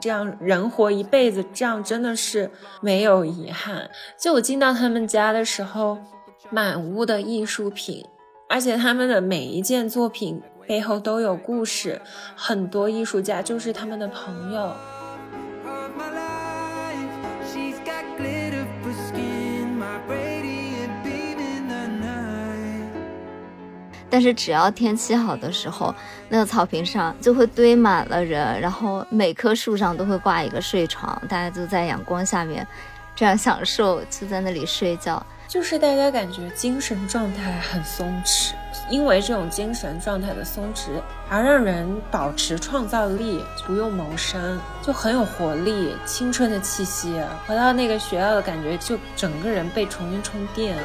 这样人活一辈子，这样真的是没有遗憾。就我进到他们家的时候，满屋的艺术品，而且他们的每一件作品背后都有故事，很多艺术家就是他们的朋友。但是只要天气好的时候，那个草坪上就会堆满了人，然后每棵树上都会挂一个睡床，大家就在阳光下面，这样享受就在那里睡觉，就是大家感觉精神状态很松弛，因为这种精神状态的松弛，而让人保持创造力，不用谋生，就很有活力，青春的气息。回到那个学校的感觉，就整个人被重新充电了。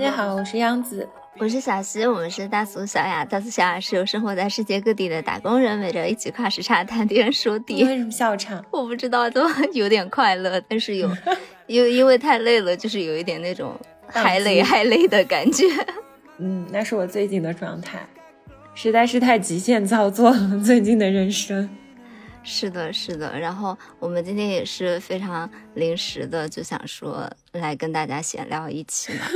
家好，我是央子，我是小溪，我们是大俗小雅。大俗小雅是由生活在世界各地的打工人围着一起跨时差谈天说地。为什么笑场？我不知道，都有点快乐，但是有，因为因为太累了，就是有一点那种还累还累的感觉。嗯，那是我最近的状态，实在是太极限操作了，最近的人生。是的，是的。然后我们今天也是非常临时的，就想说来跟大家闲聊一期嘛。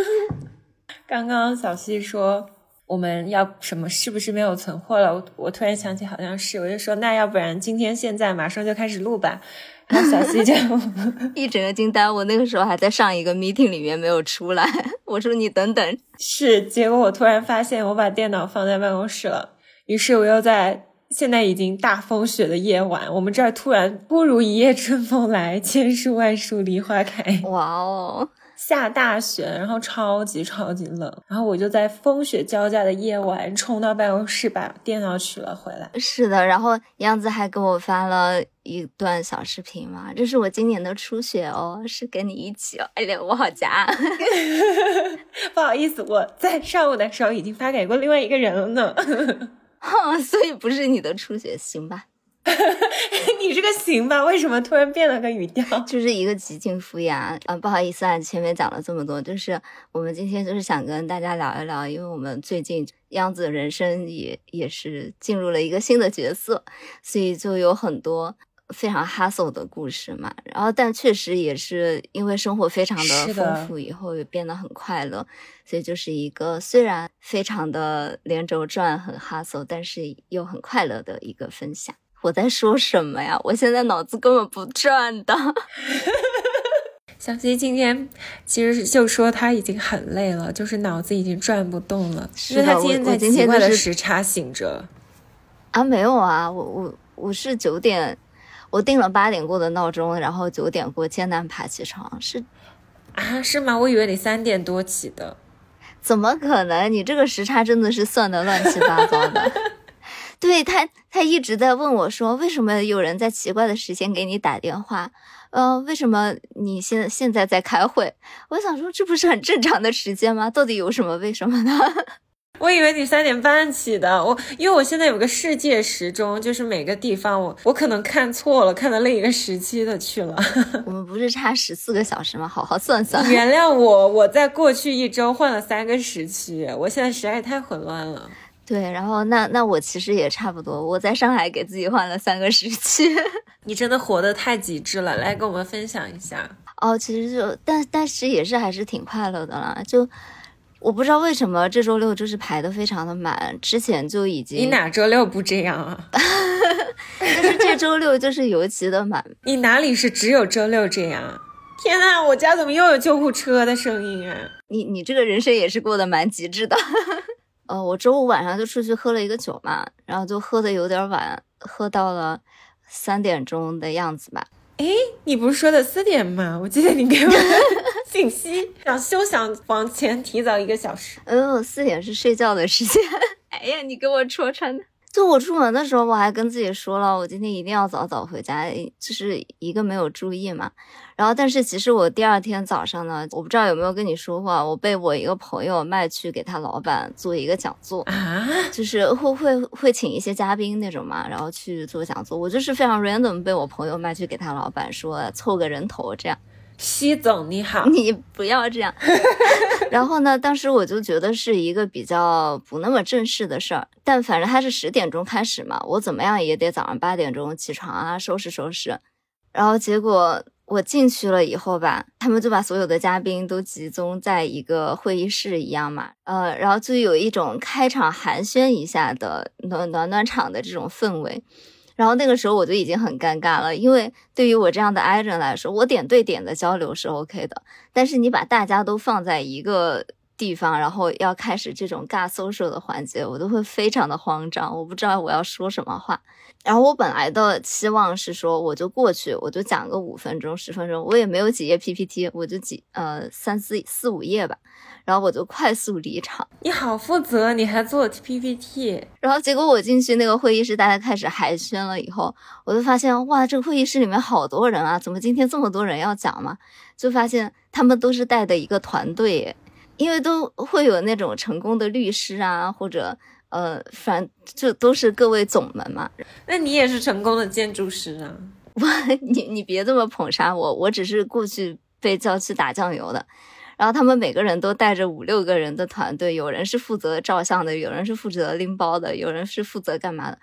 刚刚小溪说我们要什么，是不是没有存货了？我我突然想起好像是，我就说那要不然今天现在马上就开始录吧。然后小溪就 一整个惊呆，我那个时候还在上一个 meeting 里面没有出来。我说你等等，是。结果我突然发现我把电脑放在办公室了，于是我又在。现在已经大风雪的夜晚，我们这儿突然不如一夜春风来，千树万树梨花开。哇哦，下大雪，然后超级超级冷，然后我就在风雪交加的夜晚冲到办公室把电脑取了回来。是的，然后杨子还给我发了一段小视频嘛，这是我今年的初雪哦，是跟你一起哦。哎呀，我好夹，不好意思，我在上午的时候已经发给过另外一个人了呢。所以不是你的初雪，行吧？你这个行吧？为什么突然变了个语调？就是一个极尽敷衍啊！不好意思啊，前面讲了这么多，就是我们今天就是想跟大家聊一聊，因为我们最近央子人生也也是进入了一个新的角色，所以就有很多。非常 hustle 的故事嘛，然后但确实也是因为生活非常的丰富，以后也变得很快乐，所以就是一个虽然非常的连轴转很 hustle，但是又很快乐的一个分享。我在说什么呀？我现在脑子根本不转的。小溪今天其实就说他已经很累了，就是脑子已经转不动了，因为他今天在奇怪的时差醒着。啊，没有啊，我我我是九点。我定了八点过的闹钟，然后九点过艰难爬起床，是啊，是吗？我以为你三点多起的，怎么可能？你这个时差真的是算的乱七八糟的。对他，他一直在问我说，为什么有人在奇怪的时间给你打电话？呃，为什么你现现在在开会？我想说，这不是很正常的时间吗？到底有什么为什么呢？我以为你三点半起的，我因为我现在有个世界时钟，就是每个地方我我可能看错了，看到另一个时期的去了。我们不是差十四个小时吗？好好算算。原谅我，我在过去一周换了三个时区，我现在实在太混乱了。对，然后那那我其实也差不多，我在上海给自己换了三个时区。你真的活得太极致了，来跟我们分享一下。哦，其实就但但是也是还是挺快乐的啦，就。我不知道为什么这周六就是排的非常的满，之前就已经。你哪周六不这样啊？但是这周六就是尤其的满。你哪里是只有周六这样？天呐，我家怎么又有救护车的声音啊？你你这个人生也是过得蛮极致的。呃，我周五晚上就出去喝了一个酒嘛，然后就喝的有点晚，喝到了三点钟的样子吧。哎，你不是说的四点吗？我记得你给我。信息想休想往前提早一个小时。嗯，四点是睡觉的时间。哎呀，你给我戳穿的。就我出门的时候，我还跟自己说了，我今天一定要早早回家，就是一个没有注意嘛。然后，但是其实我第二天早上呢，我不知道有没有跟你说过，我被我一个朋友卖去给他老板做一个讲座啊，就是会会会请一些嘉宾那种嘛，然后去做讲座。我就是非常 random 被我朋友卖去给他老板，说凑个人头这样。西总你好，你不要这样。然后呢，当时我就觉得是一个比较不那么正式的事儿，但反正他是十点钟开始嘛，我怎么样也得早上八点钟起床啊，收拾收拾。然后结果我进去了以后吧，他们就把所有的嘉宾都集中在一个会议室一样嘛，呃，然后就有一种开场寒暄一下的暖暖暖场的这种氛围。然后那个时候我就已经很尴尬了，因为对于我这样的 I 人来说，我点对点的交流是 OK 的，但是你把大家都放在一个地方，然后要开始这种尬 social 的环节，我都会非常的慌张，我不知道我要说什么话。然后我本来的期望是说，我就过去，我就讲个五分钟、十分钟，我也没有几页 PPT，我就几呃三四四五页吧。然后我就快速离场。你好负责，你还做 PPT。然后结果我进去那个会议室，大家开始寒暄了以后，我就发现哇，这个会议室里面好多人啊，怎么今天这么多人要讲嘛？就发现他们都是带的一个团队，因为都会有那种成功的律师啊，或者呃，反就都是各位总们嘛。那你也是成功的建筑师啊？我你你别这么捧杀我，我只是过去被叫去打酱油的。然后他们每个人都带着五六个人的团队，有人是负责照相的，有人是负责拎包的，有人是负责干嘛的？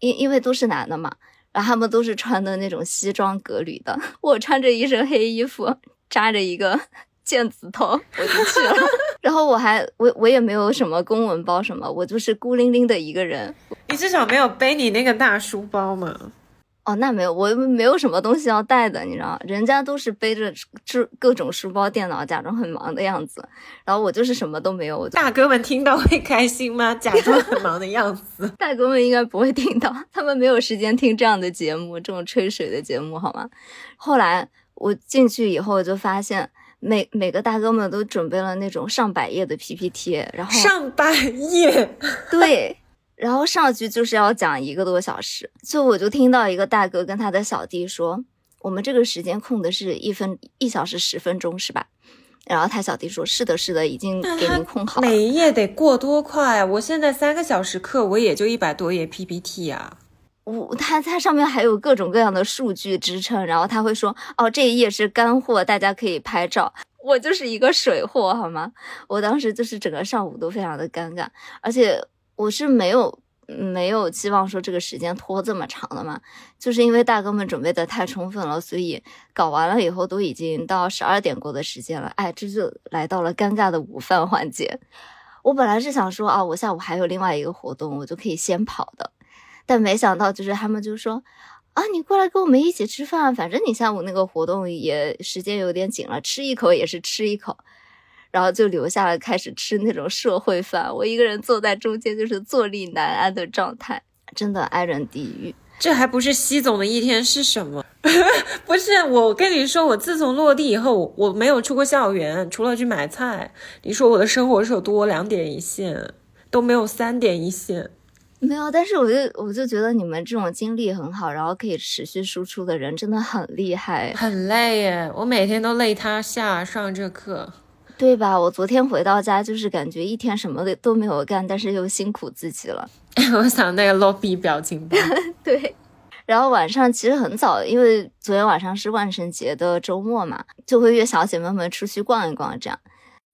因因为都是男的嘛，然后他们都是穿的那种西装革履的，我穿着一身黑衣服，扎着一个 毽子头，我就去了。然后我还我我也没有什么公文包什么，我就是孤零零的一个人。你至少没有背你那个大书包嘛？哦，那没有，我没有什么东西要带的，你知道，人家都是背着这各种书包、电脑，假装很忙的样子，然后我就是什么都没有。大哥们听到会开心吗？假装很忙的样子，大哥们应该不会听到，他们没有时间听这样的节目，这种吹水的节目，好吗？后来我进去以后就发现，每每个大哥们都准备了那种上百页的 PPT，然后上百页，对。然后上去就是要讲一个多小时，就我就听到一个大哥跟他的小弟说：“我们这个时间空的是一分一小时十分钟，是吧？”然后他小弟说：“是的，是的，已经给您空好。”每一页得过多快？我现在三个小时课，我也就一百多页 PPT 啊。我他他上面还有各种各样的数据支撑，然后他会说：“哦，这一页是干货，大家可以拍照。”我就是一个水货，好吗？我当时就是整个上午都非常的尴尬，而且。我是没有没有期望说这个时间拖这么长的嘛，就是因为大哥们准备的太充分了，所以搞完了以后都已经到十二点过的时间了。哎，这就来到了尴尬的午饭环节。我本来是想说啊，我下午还有另外一个活动，我就可以先跑的，但没想到就是他们就说啊，你过来跟我们一起吃饭，反正你下午那个活动也时间有点紧了，吃一口也是吃一口。然后就留下了，开始吃那种社会饭。我一个人坐在中间，就是坐立难安的状态，真的爱人地狱。这还不是西总的一天是什么？不是我跟你说，我自从落地以后，我没有出过校园，除了去买菜。你说我的生活是有多两点一线，都没有三点一线。没有，但是我就我就觉得你们这种经历很好，然后可以持续输出的人真的很厉害。很累耶，我每天都累塌下上这课。对吧？我昨天回到家，就是感觉一天什么的都没有干，但是又辛苦自己了。我想那个 lobby 表情包。对，然后晚上其实很早，因为昨天晚上是万圣节的周末嘛，就会约小姐妹们出去逛一逛。这样，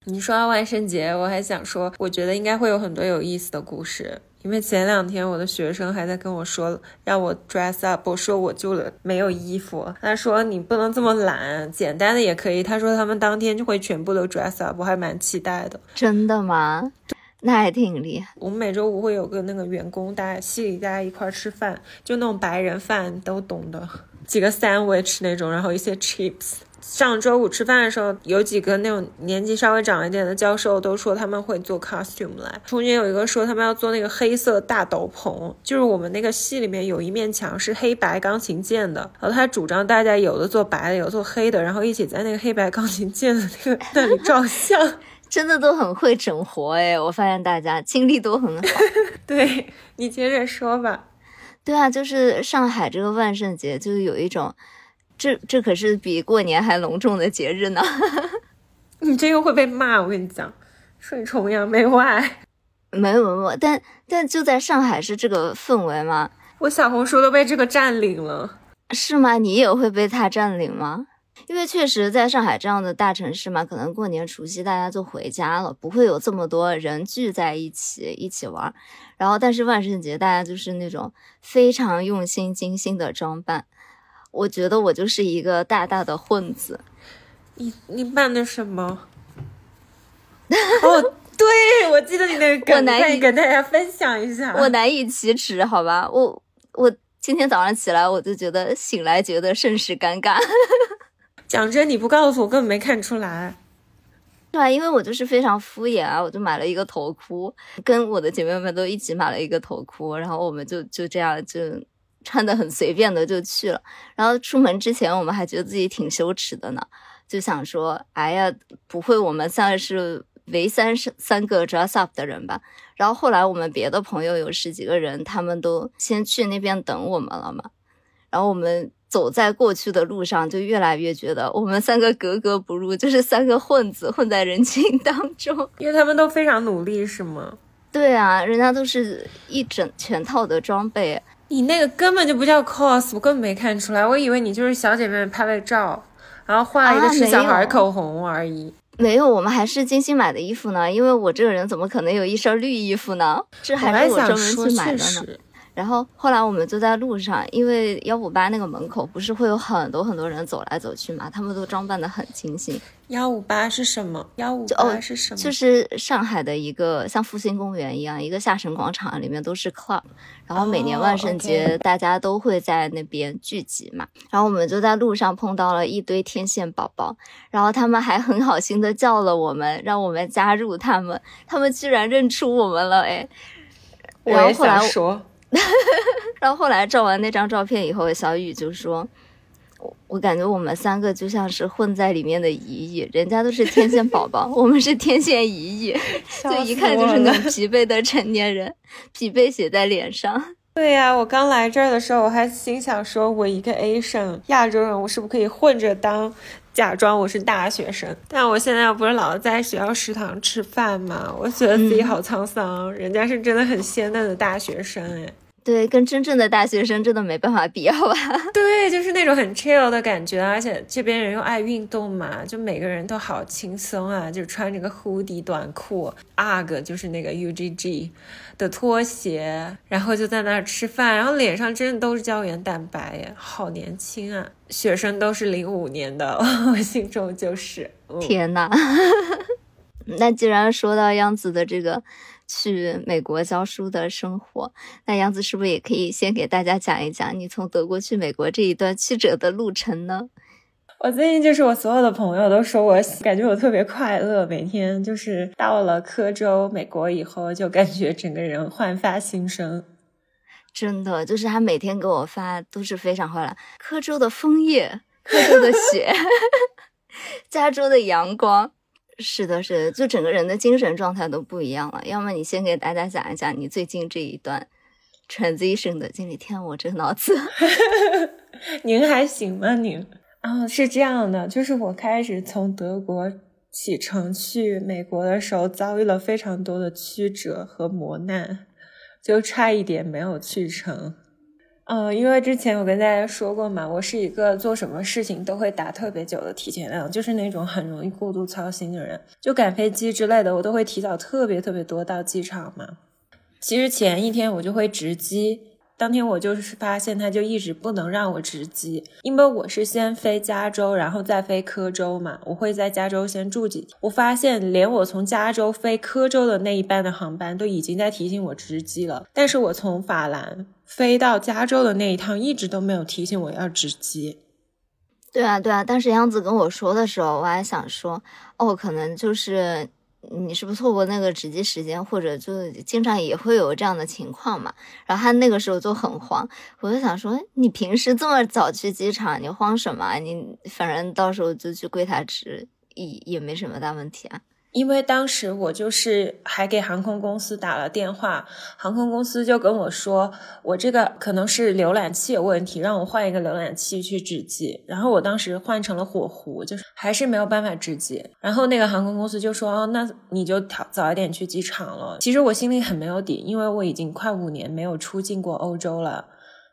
你说到万圣节，我还想说，我觉得应该会有很多有意思的故事。因为前两天我的学生还在跟我说让我 dress up，我说我就没有衣服。他说你不能这么懒，简单的也可以。他说他们当天就会全部都 dress up，我还蛮期待的。真的吗？那还挺厉害。我们每周五会有个那个员工，大家系里大家一块吃饭，就那种白人饭都懂的，几个 sandwich 那种，然后一些 chips。上周五吃饭的时候，有几个那种年纪稍微长一点的教授都说他们会做 costume 来。中间有一个说他们要做那个黑色大斗篷，就是我们那个系里面有一面墙是黑白钢琴键的，然后他主张大家有的做白的，有做黑的，然后一起在那个黑白钢琴键的那个 那里照相，真的都很会整活哎！我发现大家精力都很好。对你接着说吧。对啊，就是上海这个万圣节就是有一种。这这可是比过年还隆重的节日呢，你这个会被骂。我跟你讲，说崇洋媚外，没有 没有，但但就在上海是这个氛围吗？我小红书都被这个占领了，是吗？你也会被他占领吗？因为确实在上海这样的大城市嘛，可能过年除夕大家就回家了，不会有这么多人聚在一起一起玩。然后，但是万圣节大家就是那种非常用心精心的装扮。我觉得我就是一个大大的混子。你你扮的什么？哦，对，我记得你那个，我难以跟大家分享一下。我难以启齿，好吧？我我今天早上起来，我就觉得醒来觉得甚是尴尬。讲真，你不告诉我，根本没看出来。对啊，因为我就是非常敷衍啊，我就买了一个头箍，跟我的姐妹们都一起买了一个头箍，然后我们就就这样就穿的很随便的就去了。然后出门之前，我们还觉得自己挺羞耻的呢，就想说，哎呀，不会我们算是唯三三个 dress up 的人吧？然后后来我们别的朋友有十几个人，他们都先去那边等我们了嘛，然后我们。走在过去的路上，就越来越觉得我们三个格格不入，就是三个混子混在人群当中。因为他们都非常努力，是吗？对啊，人家都是一整全套的装备，你那个根本就不叫 cos，我根本没看出来，我以为你就是小姐妹拍拍照，然后画一个是小孩口红而已。没有，我们还是精心买的衣服呢。因为我这个人怎么可能有一身绿衣服呢？这还是我专门去买的呢。然后后来我们就在路上，因为幺五八那个门口不是会有很多很多人走来走去嘛，他们都装扮的很精心。幺五八是什么？幺五八是什么？就是上海的一个像复兴公园一样，一个下沉广场里面都是 club，然后每年万圣节大家都会在那边聚集嘛。然后我们就在路上碰到了一堆天线宝宝，然后他们还很好心的叫了我们，让我们加入他们，他们居然认出我们了，哎，我也想说。然后后来照完那张照片以后，小雨就说：“我我感觉我们三个就像是混在里面的姨姨，人家都是天线宝宝，我们是天线姨姨，就一看就是个疲惫的成年人，疲惫写在脸上。”对呀，我刚来这儿的时候，我还心想说：“我一个 Asian 亚洲人，我是不是可以混着当？”假装我是大学生，但我现在不是老在学校食堂吃饭嘛，我觉得自己好沧桑。人家是真的很鲜嫩的大学生，哎，对，跟真正的大学生真的没办法比，好吧？对，就是那种很 chill 的感觉，而且这边人又爱运动嘛，就每个人都好轻松啊，就穿着个 hoodie 短裤，UGG 就是那个 UGG。的拖鞋，然后就在那儿吃饭，然后脸上真的都是胶原蛋白耶，好年轻啊！学生都是零五年的，我心中就是天呐。那既然说到杨子的这个去美国教书的生活，那杨子是不是也可以先给大家讲一讲你从德国去美国这一段曲折的路程呢？我最近就是我所有的朋友都说我感觉我特别快乐，每天就是到了科州美国以后，就感觉整个人焕发新生。真的，就是他每天给我发都是非常快乐。科州的枫叶，科州的雪，加州的阳光，是的，是的，就整个人的精神状态都不一样了。要么你先给大家讲一讲你最近这一段 transition 的经历。天，我这脑子，您还行吗？您？啊，是这样的，就是我开始从德国启程去美国的时候，遭遇了非常多的曲折和磨难，就差一点没有去成。嗯，因为之前我跟大家说过嘛，我是一个做什么事情都会打特别久的提前量，就是那种很容易过度操心的人。就赶飞机之类的，我都会提早特别特别多到机场嘛。其实前一天我就会值机。当天我就是发现，他就一直不能让我值机，因为我是先飞加州，然后再飞科州嘛。我会在加州先住几天。我发现，连我从加州飞科州的那一班的航班都已经在提醒我值机了，但是我从法兰飞到加州的那一趟一直都没有提醒我要值机。对啊，对啊。当时杨子跟我说的时候，我还想说，哦，可能就是。你是不是错过那个值机时间，或者就经常也会有这样的情况嘛？然后他那个时候就很慌，我就想说，你平时这么早去机场，你慌什么？你反正到时候就去柜台值，也也没什么大问题啊。因为当时我就是还给航空公司打了电话，航空公司就跟我说，我这个可能是浏览器有问题，让我换一个浏览器去值机。然后我当时换成了火狐，就是还是没有办法值机。然后那个航空公司就说，哦，那你就早早一点去机场了。其实我心里很没有底，因为我已经快五年没有出境过欧洲了。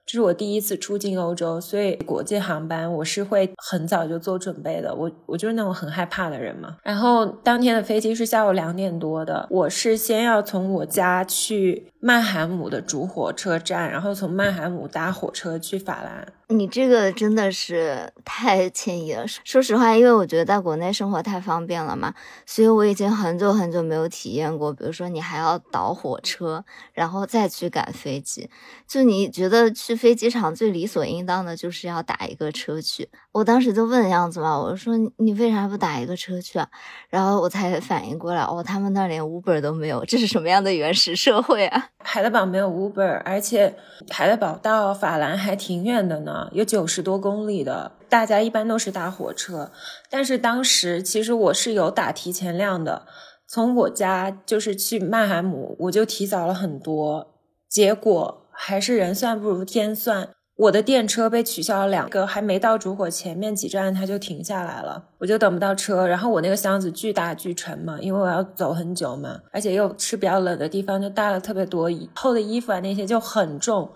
这是我第一次出境欧洲，所以国际航班我是会很早就做准备的。我我就是那种很害怕的人嘛。然后当天的飞机是下午两点多的，我是先要从我家去曼海姆的主火车站，然后从曼海姆搭火车去法兰。你这个真的是太惬意了。说实话，因为我觉得在国内生活太方便了嘛，所以我已经很久很久没有体验过。比如说，你还要倒火车，然后再去赶飞机。就你觉得去飞机场最理所应当的就是要打一个车去。我当时就问样子嘛，我说你为啥不打一个车去啊？然后我才反应过来，哦，他们那连 Uber 都没有，这是什么样的原始社会啊？海德堡没有 Uber，而且海德堡到法兰还挺远的呢。有九十多公里的，大家一般都是搭火车。但是当时其实我是有打提前量的，从我家就是去曼海姆，我就提早了很多。结果还是人算不如天算，我的电车被取消了两个，还没到主火前面几站它就停下来了，我就等不到车。然后我那个箱子巨大巨沉嘛，因为我要走很久嘛，而且又是比较冷的地方，就带了特别多厚的衣服啊，那些就很重。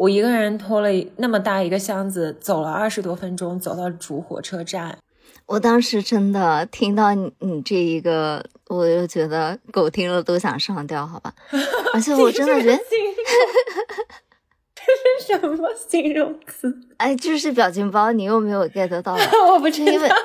我一个人拖了那么大一个箱子，走了二十多分钟，走到主火车站。我当时真的听到你你这一个，我就觉得狗听了都想上吊，好吧？而且我真的觉得，这是什么形容词？哎，就是表情包，你又没有 get 到？我不知道。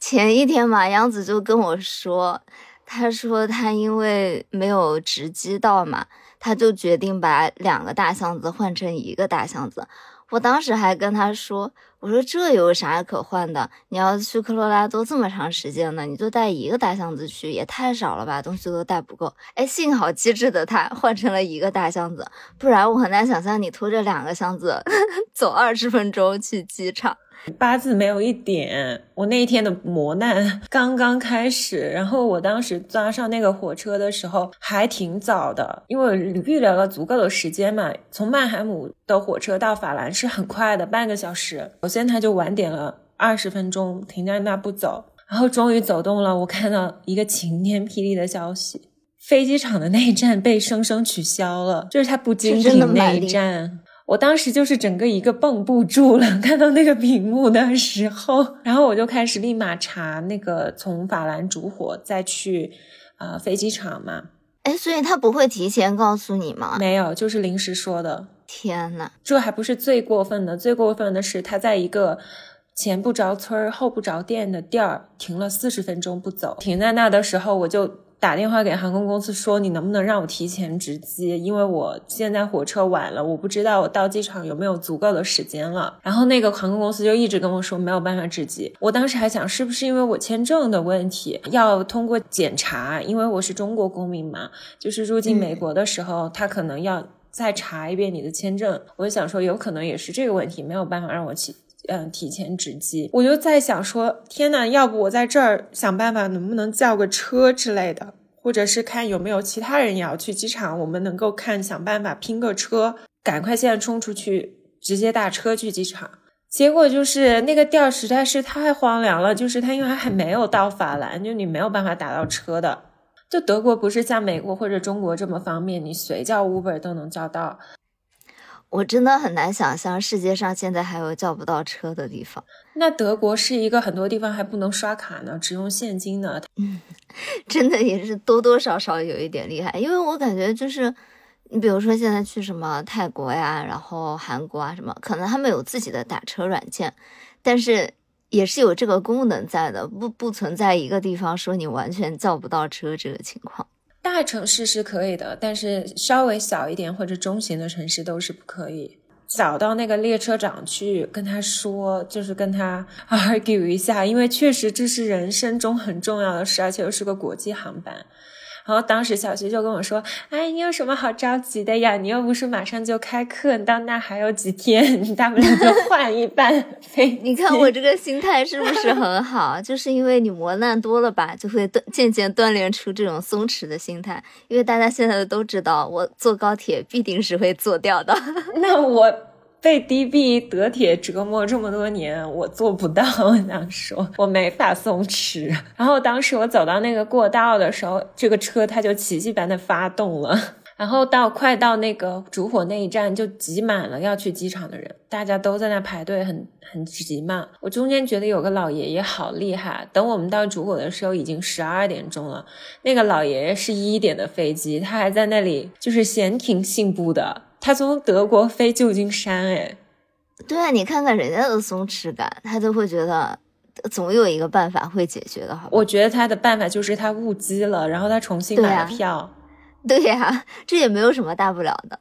前一天嘛，杨子就跟我说，他说他因为没有直机到嘛。他就决定把两个大箱子换成一个大箱子。我当时还跟他说：“我说这有啥可换的？你要去科罗拉多这么长时间呢，你就带一个大箱子去，也太少了吧，东西都带不够。”哎，幸好机智的他 换成了一个大箱子，不然我很难想象你拖着两个箱子 走二十分钟去机场。八字没有一点，我那一天的磨难 刚刚开始。然后我当时抓上那个火车的时候还挺早的，因为我预留了足够的时间嘛。从曼海姆的火车到法兰是很快的，半个小时。首先他就晚点了二十分钟，停在那不走。然后终于走动了，我看到一个晴天霹雳的消息：飞机场的那一站被生生取消了，就是它不经停那一站。我当时就是整个一个绷不住了，看到那个屏幕的时候，然后我就开始立马查那个从法兰烛火再去，呃，飞机场嘛。哎，所以他不会提前告诉你吗？没有，就是临时说的。天呐，这还不是最过分的，最过分的是他在一个前不着村后不着店的地儿停了四十分钟不走，停在那的时候我就。打电话给航空公司说，你能不能让我提前值机？因为我现在火车晚了，我不知道我到机场有没有足够的时间了。然后那个航空公司就一直跟我说没有办法值机。我当时还想，是不是因为我签证的问题要通过检查？因为我是中国公民嘛，就是入境美国的时候，他可能要再查一遍你的签证。我就想说，有可能也是这个问题，没有办法让我提嗯提前值机。我就在想说，天呐，要不我在这儿想办法，能不能叫个车之类的？或者是看有没有其他人也要去机场，我们能够看想办法拼个车，赶快现在冲出去，直接打车去机场。结果就是那个店实在是太荒凉了，就是他因为还没有到法兰，就你没有办法打到车的。就德国不是像美国或者中国这么方便，你随叫 Uber 都能叫到。我真的很难想象世界上现在还有叫不到车的地方。那德国是一个很多地方还不能刷卡呢，只用现金呢。嗯，真的也是多多少少有一点厉害，因为我感觉就是，你比如说现在去什么泰国呀，然后韩国啊什么，可能他们有自己的打车软件，但是也是有这个功能在的，不不存在一个地方说你完全叫不到车这个情况。大城市是可以的，但是稍微小一点或者中型的城市都是不可以。找到那个列车长去跟他说，就是跟他 argue 一下，因为确实这是人生中很重要的事，而且又是个国际航班。然后当时小徐就跟我说：“哎，你有什么好着急的呀？你又不是马上就开课，你到那还有几天，你大不了就 换一班飞。”你看我这个心态是不是很好？就是因为你磨难多了吧，就会锻渐渐锻炼出这种松弛的心态。因为大家现在都知道，我坐高铁必定是会坐掉的。那我。被 DB 德铁折磨这么多年，我做不到。我想说，我没法松弛。然后当时我走到那个过道的时候，这个车它就奇迹般的发动了。然后到快到那个烛火那一站就挤满了要去机场的人，大家都在那排队，很很急嘛。我中间觉得有个老爷爷好厉害，等我们到烛火的时候已经十二点钟了，那个老爷爷是一点的飞机，他还在那里就是闲庭信步的，他从德国飞旧金山，哎，对啊，你看看人家的松弛感，他都会觉得总有一个办法会解决的，好？我觉得他的办法就是他误机了，然后他重新买了票。对呀，这也没有什么大不了的。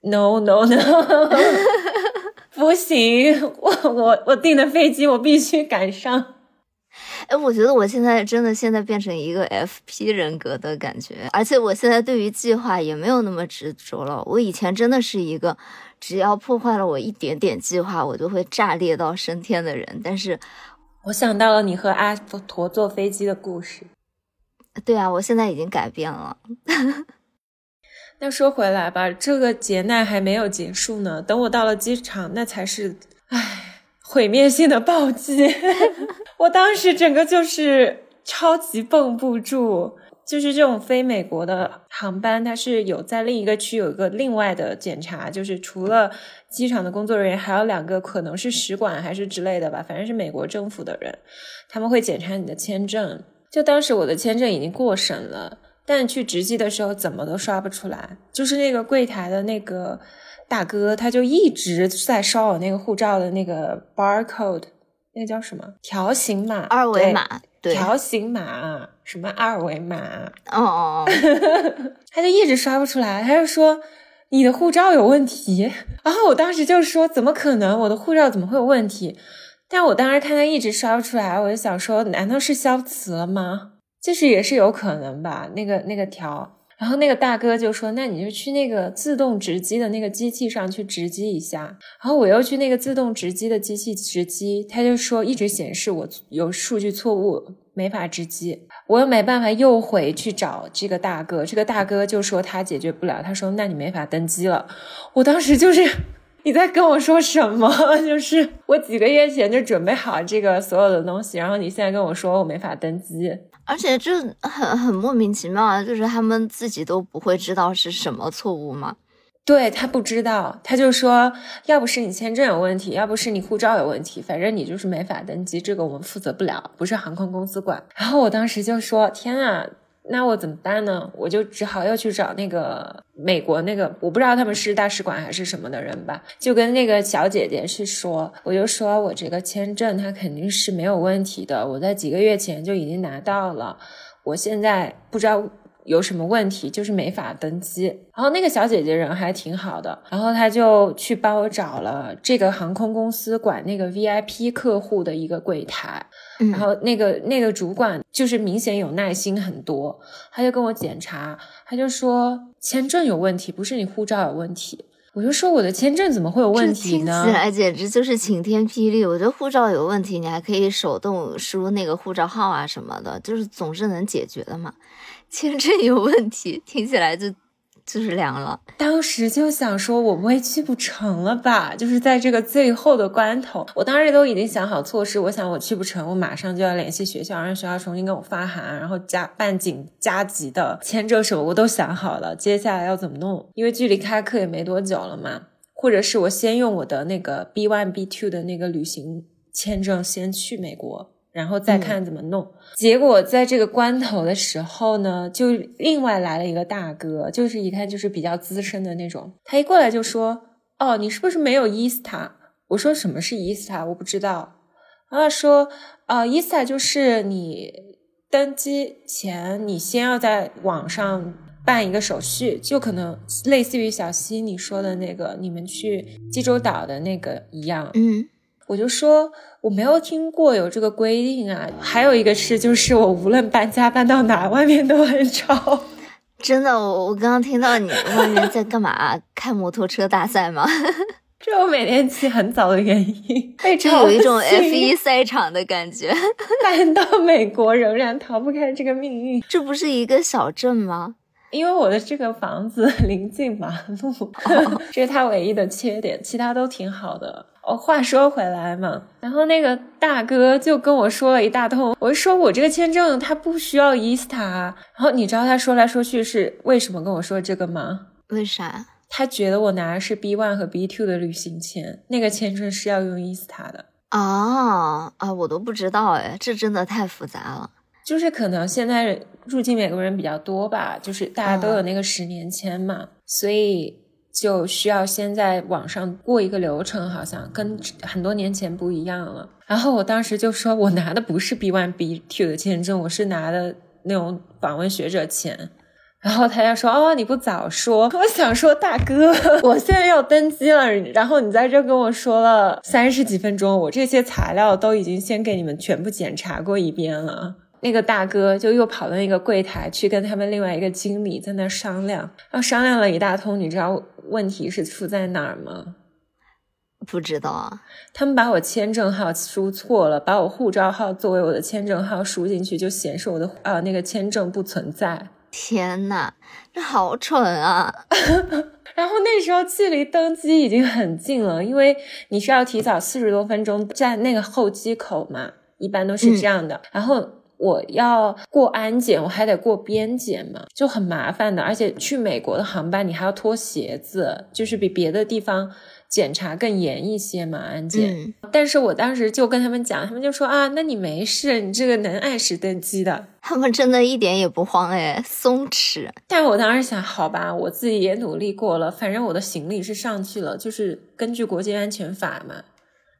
No no no，不行，我我我订的飞机我必须赶上。哎，我觉得我现在真的现在变成一个 FP 人格的感觉，而且我现在对于计划也没有那么执着了。我以前真的是一个只要破坏了我一点点计划，我就会炸裂到升天的人。但是，我想到了你和阿陀坐飞机的故事。对啊，我现在已经改变了。那说回来吧，这个劫难还没有结束呢。等我到了机场，那才是唉，毁灭性的暴击。我当时整个就是超级绷不住。就是这种飞美国的航班，它是有在另一个区有一个另外的检查，就是除了机场的工作人员，还有两个可能是使馆还是之类的吧，反正是美国政府的人，他们会检查你的签证。就当时我的签证已经过审了，但去值机的时候怎么都刷不出来。就是那个柜台的那个大哥，他就一直在刷我那个护照的那个 barcode，那个叫什么条形码？二维码？对，条形码？什么二维码？哦哦哦，他就一直刷不出来，他就说你的护照有问题。然后我当时就说怎么可能？我的护照怎么会有问题？但我当时看他一直刷不出来，我就想说，难道是消磁了吗？就是也是有可能吧。那个那个条，然后那个大哥就说，那你就去那个自动值机的那个机器上去值机一下。然后我又去那个自动值机的机器值机，他就说一直显示我有数据错误，没法值机。我又没办法又回去找这个大哥，这个大哥就说他解决不了，他说那你没法登机了。我当时就是。你在跟我说什么？就是我几个月前就准备好这个所有的东西，然后你现在跟我说我没法登机，而且就很很莫名其妙啊！就是他们自己都不会知道是什么错误吗？对他不知道，他就说要不是你签证有问题，要不是你护照有问题，反正你就是没法登机，这个我们负责不了，不是航空公司管。然后我当时就说天啊！那我怎么办呢？我就只好又去找那个美国那个，我不知道他们是大使馆还是什么的人吧，就跟那个小姐姐去说，我就说我这个签证它肯定是没有问题的，我在几个月前就已经拿到了，我现在不知道有什么问题，就是没法登机。然后那个小姐姐人还挺好的，然后她就去帮我找了这个航空公司管那个 VIP 客户的一个柜台。然后那个那个主管就是明显有耐心很多，他就跟我检查，他就说签证有问题，不是你护照有问题。我就说我的签证怎么会有问题呢？听起来简直就是晴天霹雳！我觉得护照有问题，你还可以手动输那个护照号啊什么的，就是总是能解决的嘛。签证有问题，听起来就。就是凉了，当时就想说，我不会去不成了吧？就是在这个最后的关头，我当时都已经想好措施。我想我去不成，我马上就要联系学校，让学校重新给我发函，然后加办紧加急的签证什么，我都想好了。接下来要怎么弄？因为距离开课也没多久了嘛，或者是我先用我的那个 B one B two 的那个旅行签证先去美国。然后再看怎么弄。结果在这个关头的时候呢，就另外来了一个大哥，就是一看就是比较资深的那种。他一过来就说：“哦，你是不是没有伊斯塔我说：“什么是伊斯塔我不知道。”然后说：“啊，ESTA 就是你登机前，你先要在网上办一个手续，就可能类似于小溪你说的那个，你们去济州岛的那个一样。”嗯。我就说我没有听过有这个规定啊，还有一个是，就是我无论搬家搬到哪，外面都很吵。真的，我我刚刚听到你外面在干嘛？开摩托车大赛吗？这我每天起很早的原因，就有一种 F 一赛场的感觉。搬到美国仍然逃不开这个命运。这不是一个小镇吗？因为我的这个房子 临近马路，这是它唯一的缺点，其他都挺好的。哦，话说回来嘛，然后那个大哥就跟我说了一大通，我就说我这个签证他不需要 ESTA，然后你知道他说来说去是为什么跟我说这个吗？为啥？他觉得我拿的是 B one 和 B two 的旅行签，那个签证是要用 ESTA 的。啊啊，我都不知道哎，这真的太复杂了。就是可能现在入境美国人比较多吧，就是大家都有那个十年签嘛，所以就需要先在网上过一个流程，好像跟很多年前不一样了。然后我当时就说，我拿的不是 B one B two 的签证，我是拿的那种访问学者签。然后他就说：“哦，你不早说！”我想说，大哥，我现在要登机了，然后你在这跟我说了三十几分钟，我这些材料都已经先给你们全部检查过一遍了。那个大哥就又跑到那个柜台去跟他们另外一个经理在那商量，然后商量了一大通。你知道问题是出在哪儿吗？不知道啊。他们把我签证号输错了，把我护照号作为我的签证号输进去，就显示我的啊那个签证不存在。天呐，这好蠢啊！然后那时候距离登机已经很近了，因为你需要提早四十多分钟在那个候机口嘛，一般都是这样的。然后我要过安检，我还得过边检嘛，就很麻烦的。而且去美国的航班你还要脱鞋子，就是比别的地方。检查更严一些嘛，安检。但是我当时就跟他们讲，他们就说啊，那你没事，你这个能按时登机的。他们真的一点也不慌哎，松弛。但我当时想，好吧，我自己也努力过了，反正我的行李是上去了，就是根据国际安全法嘛，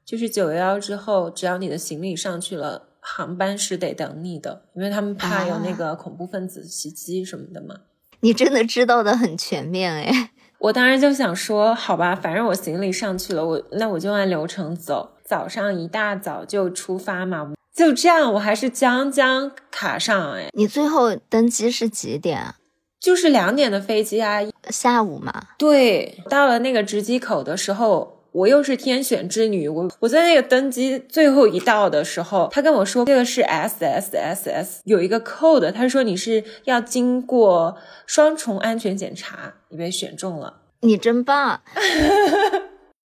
就是九幺幺之后，只要你的行李上去了，航班是得等你的，因为他们怕有那个恐怖分子袭击什么的嘛。你真的知道的很全面哎。我当时就想说，好吧，反正我行李上去了，我那我就按流程走，早上一大早就出发嘛，就这样，我还是将将卡上哎。你最后登机是几点？就是两点的飞机啊，下午嘛。对，到了那个值机口的时候，我又是天选之女，我我在那个登机最后一道的时候，他跟我说这个是 S S S S，有一个 code，他说你是要经过双重安全检查。你被选中了，你真棒，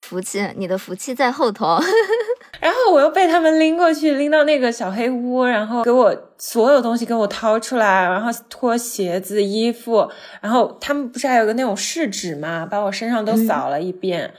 福气，你的福气在后头。然后我又被他们拎过去，拎到那个小黑屋，然后给我所有东西给我掏出来，然后脱鞋子、衣服，然后他们不是还有个那种试纸吗？把我身上都扫了一遍，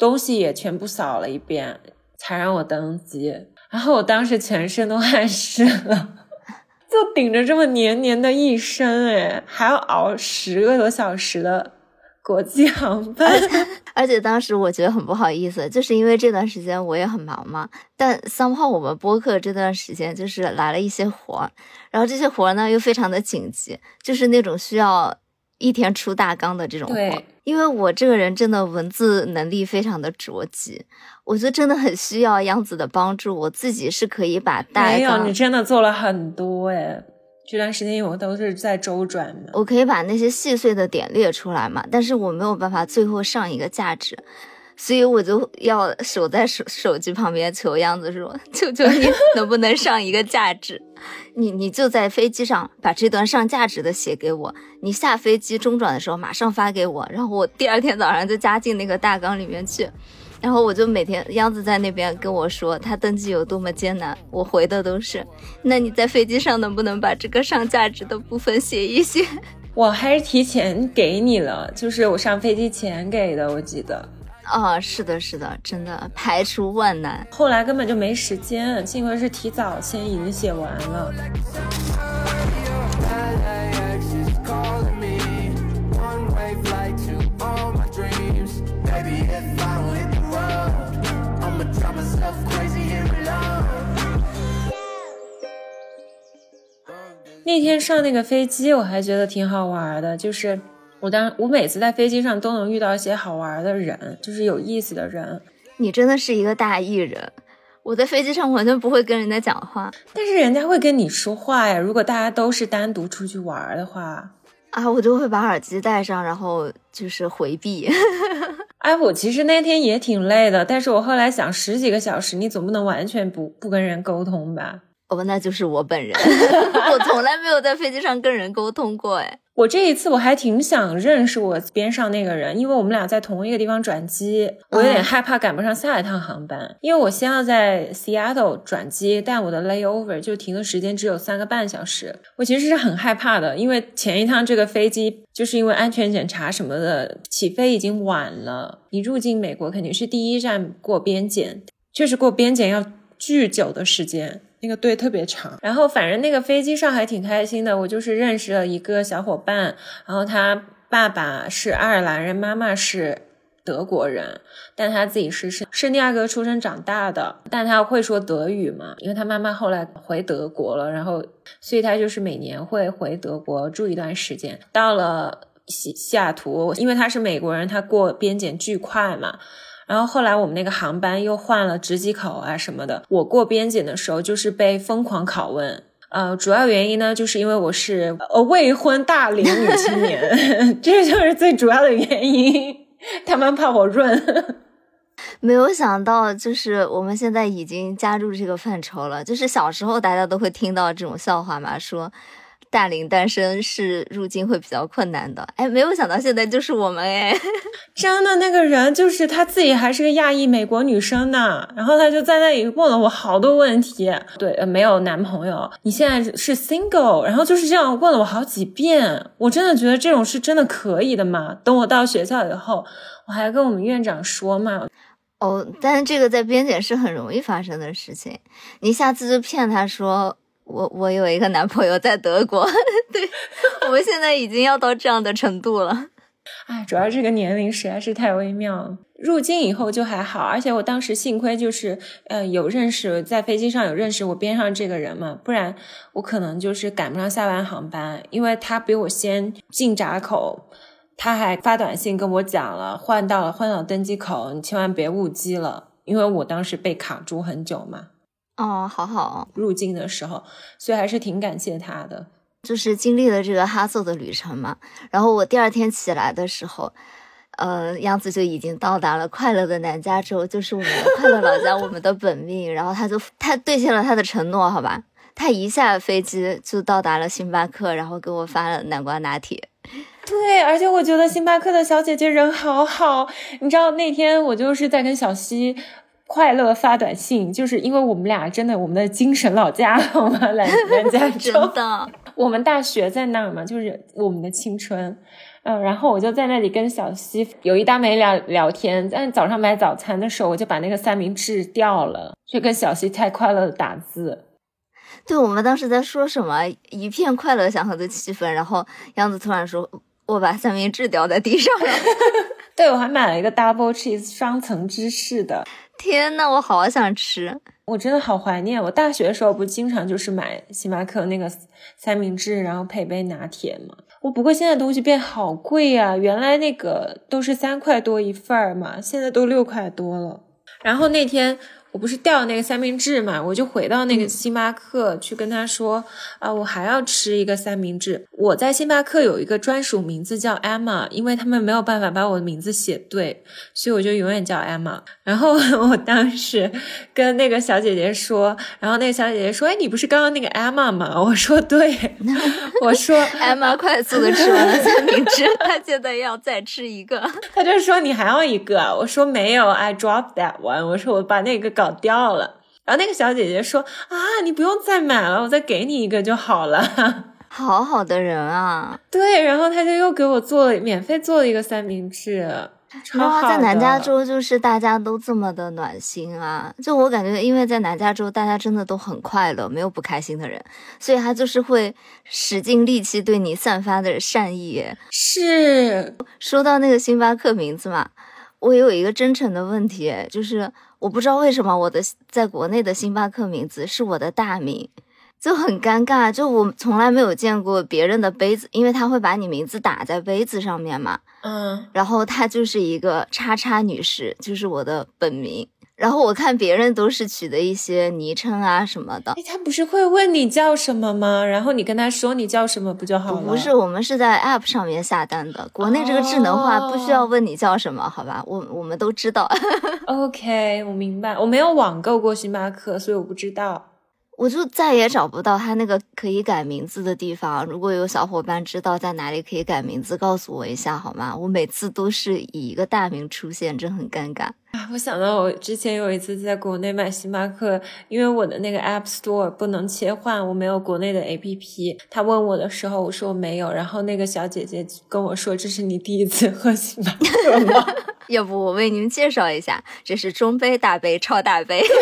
东西也全部扫了一遍，才让我登机。然后我当时全身都汗湿了。就顶着这么黏黏的一身，哎，还要熬十个多小时的国际航班，而且当时我觉得很不好意思，就是因为这段时间我也很忙嘛。但三炮我们播客这段时间就是来了一些活，然后这些活呢又非常的紧急，就是那种需要。一天出大纲的这种活，因为我这个人真的文字能力非常的着急，我觉得真的很需要样子的帮助。我自己是可以把大纲，没有你真的做了很多哎，这段时间我都是在周转的。我可以把那些细碎的点列出来嘛，但是我没有办法最后上一个价值。所以我就要守在手手机旁边求样子说：“求求你，能不能上一个价值？你你就在飞机上把这段上价值的写给我，你下飞机中转的时候马上发给我，然后我第二天早上就加进那个大纲里面去。然后我就每天样子在那边跟我说他登记有多么艰难，我回的都是：那你在飞机上能不能把这个上价值的部分写一写？我还是提前给你了，就是我上飞机前给的，我记得。”啊，是的，是的，真的排除万难。后来根本就没时间，幸亏是提早先已经写完了。那天上那个飞机，我还觉得挺好玩的，就是。我当我每次在飞机上都能遇到一些好玩的人，就是有意思的人。你真的是一个大艺人，我在飞机上完全不会跟人家讲话，但是人家会跟你说话呀。如果大家都是单独出去玩的话，啊，我就会把耳机戴上，然后就是回避。哎，我其实那天也挺累的，但是我后来想，十几个小时，你总不能完全不不跟人沟通吧？哦，那就是我本人，我从来没有在飞机上跟人沟通过，哎。我这一次我还挺想认识我边上那个人，因为我们俩在同一个地方转机，我有点害怕赶不上下一趟航班，因为我先要在 Seattle 转机，但我的 layover 就停的时间只有三个半小时，我其实是很害怕的，因为前一趟这个飞机就是因为安全检查什么的，起飞已经晚了，你入境美国肯定是第一站过边检，确实过边检要巨久的时间。那个队特别长，然后反正那个飞机上还挺开心的。我就是认识了一个小伙伴，然后他爸爸是爱尔兰人，妈妈是德国人，但他自己是圣圣地亚哥出生长大的，但他会说德语嘛，因为他妈妈后来回德国了，然后所以他就是每年会回德国住一段时间。到了西西雅图，因为他是美国人，他过边检巨快嘛。然后后来我们那个航班又换了值机口啊什么的，我过边检的时候就是被疯狂拷问，呃，主要原因呢就是因为我是呃未婚大龄女青年，这就是最主要的原因，他们怕我润。没有想到，就是我们现在已经加入这个范畴了，就是小时候大家都会听到这种笑话嘛，说。大龄单身是入境会比较困难的，哎，没有想到现在就是我们哎，真的那个人就是他自己还是个亚裔美国女生呢，然后他就在那里问了我好多问题，对，呃，没有男朋友，你现在是 single，然后就是这样问了我好几遍，我真的觉得这种是真的可以的嘛？等我到学校以后，我还跟我们院长说嘛，哦，但是这个在边检是很容易发生的事情，你下次就骗他说。我我有一个男朋友在德国，对我们现在已经要到这样的程度了。哎，主要这个年龄实在是太微妙了。入境以后就还好，而且我当时幸亏就是，呃，有认识在飞机上有认识我边上这个人嘛，不然我可能就是赶不上下班航班，因为他比我先进闸口，他还发短信跟我讲了，换到了换到登机口，你千万别误机了，因为我当时被卡住很久嘛。哦，好好入境的时候，所以还是挺感谢他的。就是经历了这个哈索的旅程嘛，然后我第二天起来的时候，呃，样子就已经到达了快乐的南加州，就是我们的快乐老家，我们的本命。然后他就他兑现了他的承诺，好吧，他一下飞机就到达了星巴克，然后给我发了南瓜拿铁。对，而且我觉得星巴克的小姐姐人好好，你知道那天我就是在跟小西。快乐发短信，就是因为我们俩真的，我们的精神老家，好吗？来南加州，真的，我们大学在那儿嘛，就是我们的青春。嗯，然后我就在那里跟小西有一搭没聊聊天。但早上买早餐的时候，我就把那个三明治掉了，去跟小西太快乐的打字。对，我们当时在说什么？一片快乐祥和的气氛。然后杨子突然说：“我把三明治掉在地上了。”对，我还买了一个 double cheese 双层芝士的。天呐，我好想吃！我真的好怀念我大学的时候，不经常就是买星巴克那个三明治，然后配杯拿铁吗？我不过现在东西变好贵呀，原来那个都是三块多一份儿嘛，现在都六块多了。然后那天。我不是掉那个三明治嘛，我就回到那个星巴克去跟他说啊，我还要吃一个三明治。我在星巴克有一个专属名字叫 Emma，因为他们没有办法把我的名字写对，所以我就永远叫 Emma。然后 我当时跟那个小姐姐说，然后那个小姐姐说，哎，你不是刚刚那个 Emma 吗？我说对，我说 Emma 快速的吃完了三明治，她现在要再吃一个。她就说你还要一个，我说没有，I dropped that one。我说我把那个。搞掉了，然后那个小姐姐说：“啊，你不用再买了，我再给你一个就好了。”好好的人啊，对，然后他就又给我做了免费做了一个三明治，超好。在南加州就是大家都这么的暖心啊，就我感觉，因为在南加州大家真的都很快乐，没有不开心的人，所以他就是会使尽力气对你散发的善意。是说到那个星巴克名字嘛，我有一个真诚的问题，就是。我不知道为什么我的在国内的星巴克名字是我的大名，就很尴尬。就我从来没有见过别人的杯子，因为他会把你名字打在杯子上面嘛。嗯，然后他就是一个叉叉女士，就是我的本名。然后我看别人都是取的一些昵称啊什么的，他不是会问你叫什么吗？然后你跟他说你叫什么不就好了？不是，我们是在 App 上面下单的。国内这个智能化不需要问你叫什么，好吧？我我们都知道。OK，我明白。我没有网购过星巴克，所以我不知道。我就再也找不到他那个可以改名字的地方。如果有小伙伴知道在哪里可以改名字，告诉我一下好吗？我每次都是以一个大名出现，真很尴尬。啊，我想到我之前有一次在国内买星巴克，因为我的那个 App Store 不能切换，我没有国内的 APP。他问我的时候，我说我没有，然后那个小姐姐跟我说：“这是你第一次喝星巴克吗？” 要不我为您介绍一下，这是中杯、大杯、超大杯。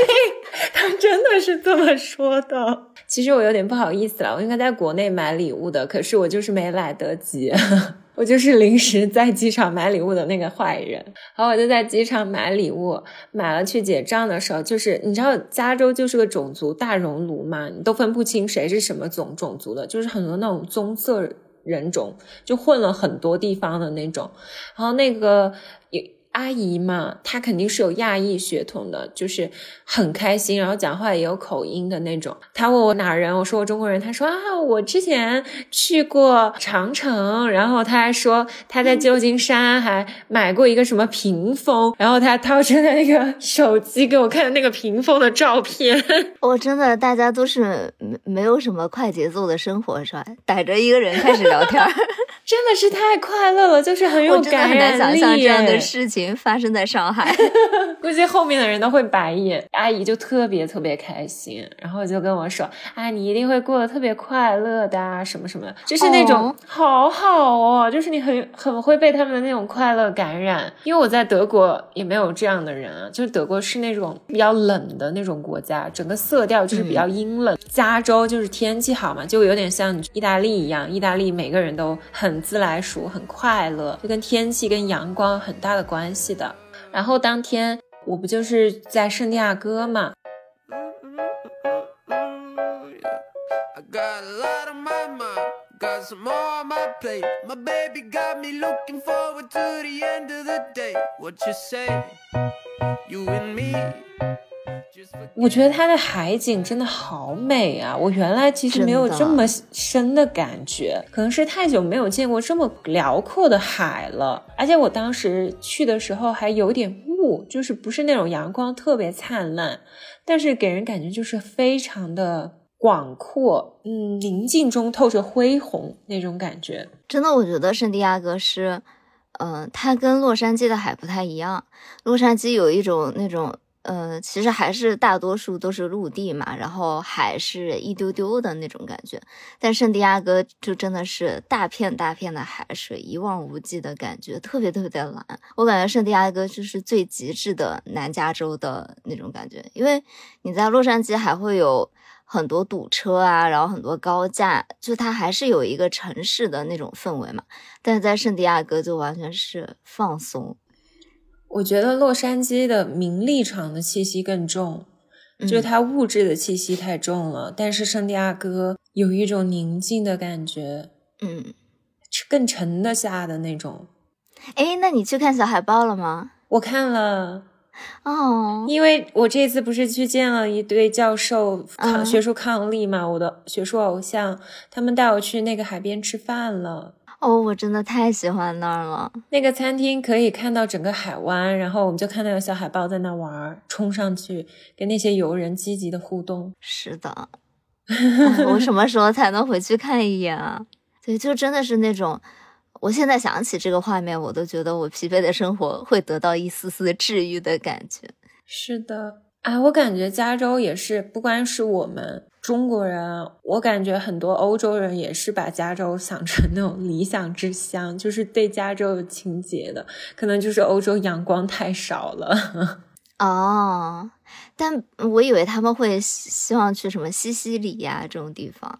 他真的是这么说的。其实我有点不好意思了，我应该在国内买礼物的，可是我就是没来得及，我就是临时在机场买礼物的那个坏人。然后我就在机场买礼物，买了去结账的时候，就是你知道加州就是个种族大熔炉嘛，你都分不清谁是什么种种族的，就是很多那种棕色人种，就混了很多地方的那种。然后那个有。阿姨嘛，她肯定是有亚裔血统的，就是很开心，然后讲话也有口音的那种。她问我哪人，我说我中国人。她说啊，我之前去过长城，然后她还说她在旧金山还买过一个什么屏风，然后她掏出了那个手机给我看那个屏风的照片。我真的，大家都是没没有什么快节奏的生活是吧？逮着一个人开始聊天，真的是太快乐了，就是很有感染力。想象这样的事情。发生在上海，估计后面的人都会白眼。阿姨就特别特别开心，然后就跟我说：“啊，你一定会过得特别快乐的，什么什么的。”就是那种好好哦，就是你很很会被他们的那种快乐感染。因为我在德国也没有这样的人啊，就是德国是那种比较冷的那种国家，整个色调就是比较阴冷。加州就是天气好嘛，就有点像意大利一样，意大利每个人都很自来熟，很快乐，就跟天气跟阳光很大的关系。系的，然后当天我不就是在圣地亚哥嘛。我觉得它的海景真的好美啊！我原来其实没有这么深的感觉，可能是太久没有见过这么辽阔的海了。而且我当时去的时候还有点雾，就是不是那种阳光特别灿烂，但是给人感觉就是非常的广阔，嗯，宁静中透着恢宏那种感觉。真的，我觉得圣地亚哥是，嗯，它跟洛杉矶的海不太一样。洛杉矶有一种那种。呃，其实还是大多数都是陆地嘛，然后海是一丢丢的那种感觉。但圣地亚哥就真的是大片大片的海水，一望无际的感觉，特别特别的蓝。我感觉圣地亚哥就是最极致的南加州的那种感觉，因为你在洛杉矶还会有很多堵车啊，然后很多高架，就它还是有一个城市的那种氛围嘛。但是在圣地亚哥就完全是放松。我觉得洛杉矶的名利场的气息更重，就是它物质的气息太重了。但是圣地亚哥有一种宁静的感觉，嗯，更沉得下的那种。哎，那你去看小海豹了吗？我看了，哦，因为我这次不是去见了一对教授抗学术伉俪嘛，我的学术偶像，他们带我去那个海边吃饭了。哦，我真的太喜欢那儿了。那个餐厅可以看到整个海湾，然后我们就看到有小海豹在那玩，冲上去跟那些游人积极的互动。是的，我什么时候才能回去看一眼啊？对，就真的是那种，我现在想起这个画面，我都觉得我疲惫的生活会得到一丝丝治愈的感觉。是的，啊，我感觉加州也是，不光是我们。中国人，我感觉很多欧洲人也是把加州想成那种理想之乡，就是对加州有情结的。可能就是欧洲阳光太少了。哦，但我以为他们会希望去什么西西里呀这种地方，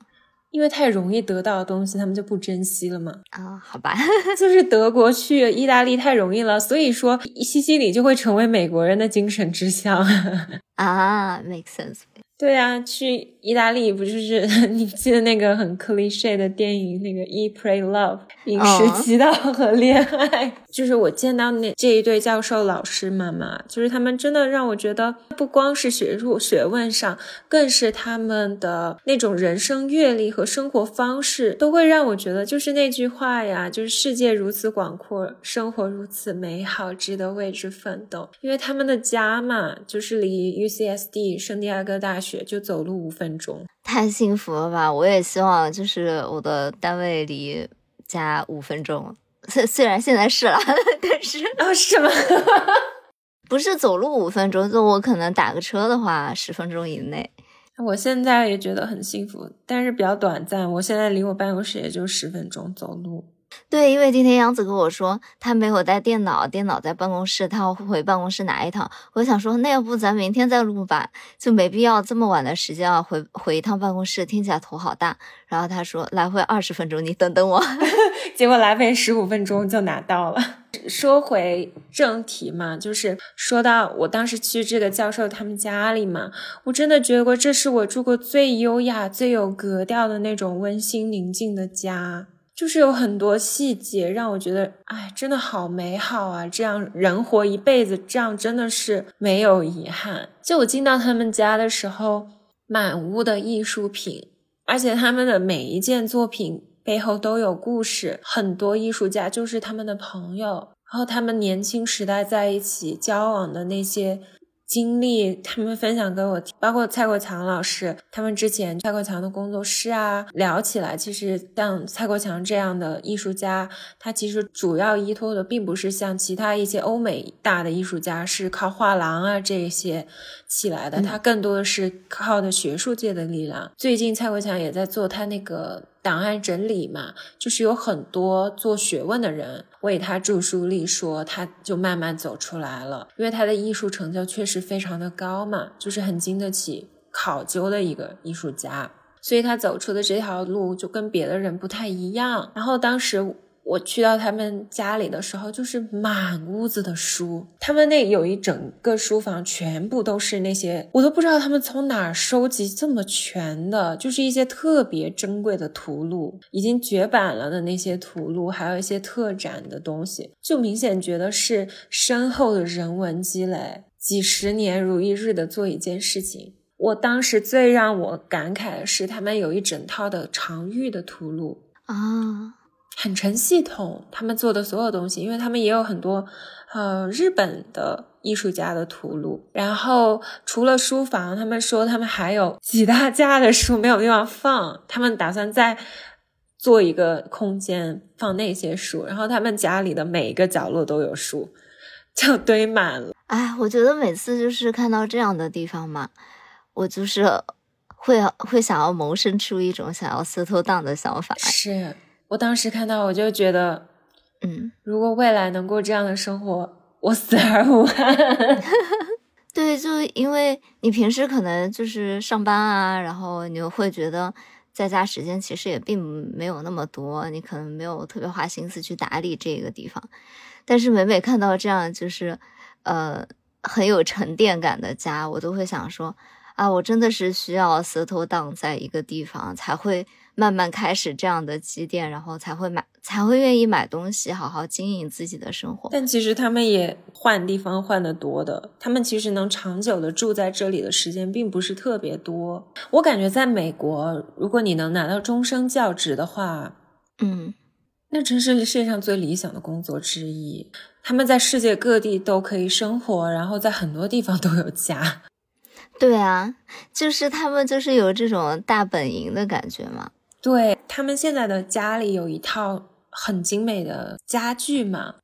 因为太容易得到的东西，他们就不珍惜了嘛。啊，好吧，就是德国去意大利太容易了，所以说西西里就会成为美国人的精神之乡。啊，make sense。对啊，去意大利不就是 你记得那个很 cliche 的电影那个 Eat Pray Love 饮食祈祷和恋爱？就是我见到那这一对教授老师们嘛，就是他们真的让我觉得不光是学术学问上，更是他们的那种人生阅历和生活方式，都会让我觉得就是那句话呀，就是世界如此广阔，生活如此美好，值得为之奋斗。因为他们的家嘛，就是离 UCSD 圣地亚哥大学。学，就走路五分钟，太幸福了吧！我也希望就是我的单位离家五分钟，虽虽然现在是了，但是啊，是吗？不是走路五分钟，就我可能打个车的话，十分钟以内。我现在也觉得很幸福，但是比较短暂。我现在离我办公室也就十分钟走路。对，因为今天杨子跟我说他没有带电脑，电脑在办公室，他要回办公室拿一趟。我想说，那要不咱明天再录吧，就没必要这么晚的时间啊，回回一趟办公室，听起来头好大。然后他说来回二十分钟，你等等我。结果来回十五分钟就拿到了。说回正题嘛，就是说到我当时去这个教授他们家里嘛，我真的觉得这是我住过最优雅、最有格调的那种温馨宁静的家。就是有很多细节让我觉得，哎，真的好美好啊！这样人活一辈子，这样真的是没有遗憾。就我进到他们家的时候，满屋的艺术品，而且他们的每一件作品背后都有故事。很多艺术家就是他们的朋友，然后他们年轻时代在一起交往的那些。经历，他们分享给我听，包括蔡国强老师，他们之前蔡国强的工作室啊，聊起来，其实像蔡国强这样的艺术家，他其实主要依托的并不是像其他一些欧美大的艺术家是靠画廊啊这些起来的，他更多的是靠的学术界的力量。最近蔡国强也在做他那个。档案整理嘛，就是有很多做学问的人为他著书立说，他就慢慢走出来了。因为他的艺术成就确实非常的高嘛，就是很经得起考究的一个艺术家，所以他走出的这条路就跟别的人不太一样。然后当时。我去到他们家里的时候，就是满屋子的书。他们那有一整个书房，全部都是那些我都不知道他们从哪儿收集这么全的，就是一些特别珍贵的图录，已经绝版了的那些图录，还有一些特展的东西，就明显觉得是深厚的人文积累，几十年如一日的做一件事情。我当时最让我感慨的是，他们有一整套的常玉的图录啊。很成系统，他们做的所有东西，因为他们也有很多，呃，日本的艺术家的图录。然后除了书房，他们说他们还有几大架的书没有地方放，他们打算再做一个空间放那些书。然后他们家里的每一个角落都有书，就堆满了。哎，我觉得每次就是看到这样的地方嘛，我就是会会想要萌生出一种想要 settle down 的想法。是。我当时看到，我就觉得，嗯，如果未来能过这样的生活，我死而无憾。对，就因为你平时可能就是上班啊，然后你会觉得在家时间其实也并没有那么多，你可能没有特别花心思去打理这个地方。但是每每看到这样就是呃很有沉淀感的家，我都会想说啊，我真的是需要 settle down 在一个地方才会。慢慢开始这样的积淀，然后才会买，才会愿意买东西，好好经营自己的生活。但其实他们也换地方换的多的，他们其实能长久的住在这里的时间并不是特别多。我感觉在美国，如果你能拿到终身教职的话，嗯，那真是世界上最理想的工作之一。他们在世界各地都可以生活，然后在很多地方都有家。对啊，就是他们就是有这种大本营的感觉嘛。对他们现在的家里有一套很精美的家具嘛，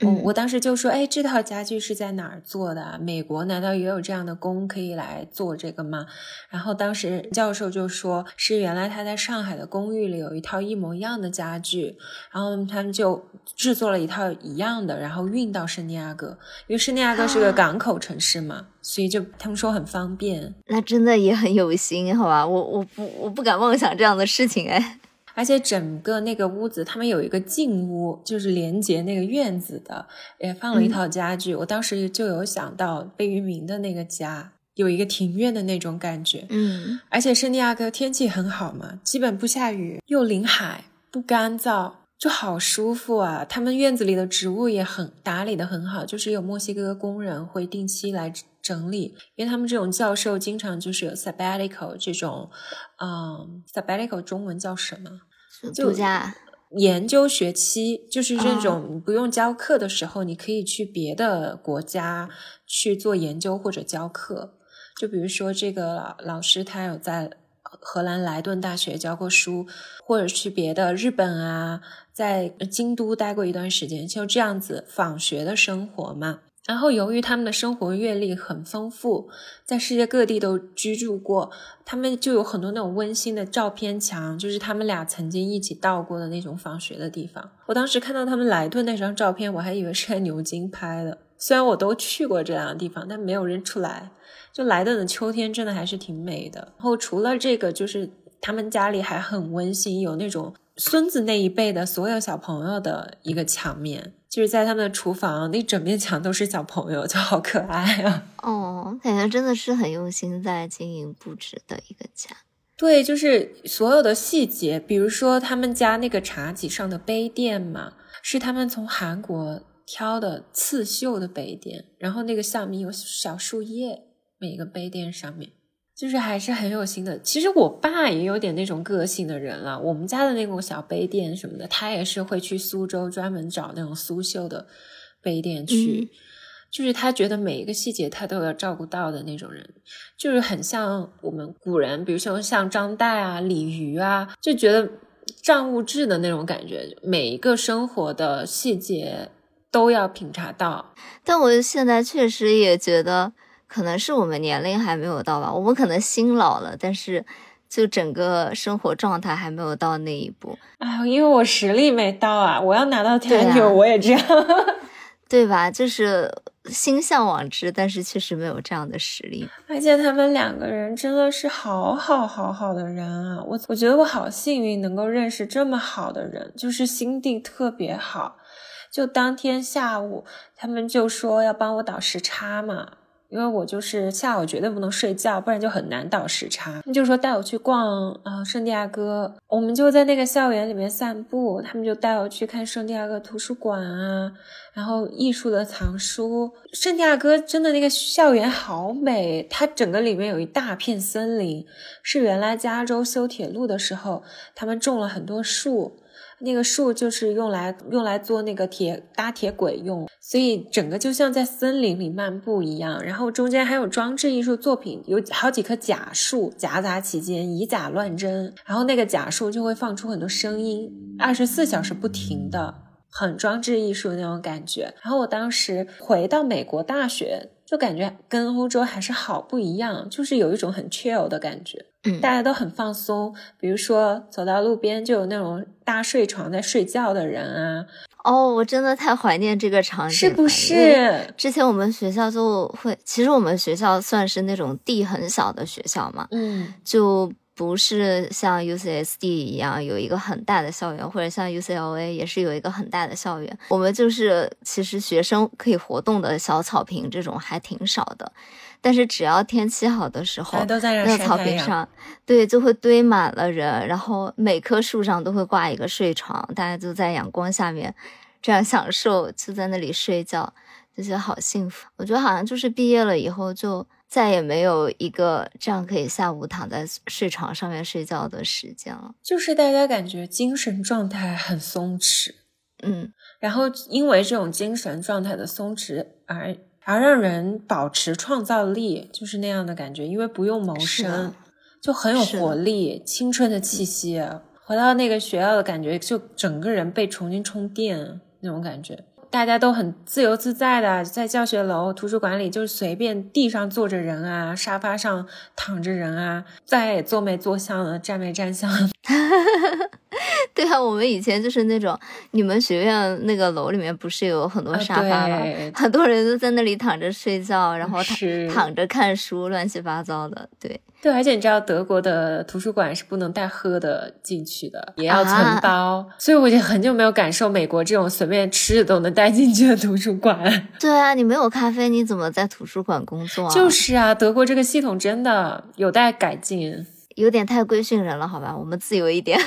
我我当时就说，哎，这套家具是在哪儿做的？美国难道也有这样的工可以来做这个吗？然后当时教授就说，是原来他在上海的公寓里有一套一模一样的家具，然后他们就制作了一套一样的，然后运到圣地亚哥，因为圣地亚哥是个港口城市嘛。所以就他们说很方便，那真的也很有心，好吧？我我不我不敢妄想这样的事情哎。而且整个那个屋子，他们有一个进屋，就是连接那个院子的，也放了一套家具。我当时就有想到贝聿铭的那个家，有一个庭院的那种感觉。嗯，而且圣地亚哥天气很好嘛，基本不下雨，又临海，不干燥。就好舒服啊！他们院子里的植物也很打理的很好，就是有墨西哥工人会定期来整理，因为他们这种教授经常就是有 sabbatical 这种，嗯，sabbatical 中文叫什么？度假研究学期，就是这种不用教课的时候，你可以去别的国家去做研究或者教课。就比如说这个老老师，他有在荷兰莱顿大学教过书，或者去别的日本啊，在京都待过一段时间，就这样子访学的生活嘛。然后，由于他们的生活阅历很丰富，在世界各地都居住过，他们就有很多那种温馨的照片墙，就是他们俩曾经一起到过的那种访学的地方。我当时看到他们莱顿那张照片，我还以为是在牛津拍的。虽然我都去过这两个地方，但没有认出来。就莱顿的秋天真的还是挺美的。然后除了这个，就是他们家里还很温馨，有那种孙子那一辈的所有小朋友的一个墙面。就是在他们的厨房，那整面墙都是小朋友，就好可爱啊！哦，感觉真的是很用心在经营布置的一个家。对，就是所有的细节，比如说他们家那个茶几上的杯垫嘛，是他们从韩国挑的刺绣的杯垫，然后那个下面有小树叶，每一个杯垫上面。就是还是很有心的。其实我爸也有点那种个性的人了。我们家的那种小杯垫什么的，他也是会去苏州专门找那种苏绣的杯垫去。就是他觉得每一个细节他都要照顾到的那种人，就是很像我们古人，比如说像张岱啊、李渔啊，就觉得账务制的那种感觉，每一个生活的细节都要品察到。但我现在确实也觉得。可能是我们年龄还没有到吧，我们可能心老了，但是就整个生活状态还没有到那一步。啊，因为我实力没到啊，我要拿到 tenure 我也这样，对吧？就是心向往之，但是确实没有这样的实力。而且他们两个人真的是好好好好的人啊，我我觉得我好幸运能够认识这么好的人，就是心地特别好。就当天下午，他们就说要帮我倒时差嘛。因为我就是下午绝对不能睡觉，不然就很难倒时差。就说带我去逛啊圣地亚哥，我们就在那个校园里面散步。他们就带我去看圣地亚哥图书馆啊，然后艺术的藏书。圣地亚哥真的那个校园好美，它整个里面有一大片森林，是原来加州修铁路的时候，他们种了很多树。那个树就是用来用来做那个铁搭铁轨用，所以整个就像在森林里漫步一样。然后中间还有装置艺术作品，有好几棵假树夹杂其间，以假乱真。然后那个假树就会放出很多声音，二十四小时不停的，很装置艺术那种感觉。然后我当时回到美国大学。就感觉跟欧洲还是好不一样，就是有一种很 chill 的感觉，嗯，大家都很放松。比如说走到路边就有那种大睡床在睡觉的人啊。哦，我真的太怀念这个场景，是不是？之前我们学校就会，其实我们学校算是那种地很小的学校嘛，嗯，就。不是像 UCSD 一样有一个很大的校园，或者像 UCLA 也是有一个很大的校园。我们就是其实学生可以活动的小草坪这种还挺少的，但是只要天气好的时候，那个草坪上，对，就会堆满了人，然后每棵树上都会挂一个睡床，大家就在阳光下面这样享受，就在那里睡觉，就觉得好幸福。我觉得好像就是毕业了以后就。再也没有一个这样可以下午躺在睡床上面睡觉的时间了。就是大家感觉精神状态很松弛，嗯，然后因为这种精神状态的松弛而而让人保持创造力，就是那样的感觉。因为不用谋生，就很有活力、青春的气息。回到那个学校的感觉，就整个人被重新充电那种感觉。大家都很自由自在的，在教学楼、图书馆里，就是随便地上坐着人啊，沙发上躺着人啊，再也坐没坐相了，站没站相。对啊，我们以前就是那种，你们学院那个楼里面不是有很多沙发吗？很多人都在那里躺着睡觉，然后躺躺着看书，乱七八糟的。对。对，而且你知道德国的图书馆是不能带喝的进去的，也要存包，所以我已经很久没有感受美国这种随便吃的都能带进去的图书馆。对啊，你没有咖啡，你怎么在图书馆工作？就是啊，德国这个系统真的有待改进，有点太规训人了，好吧，我们自由一点。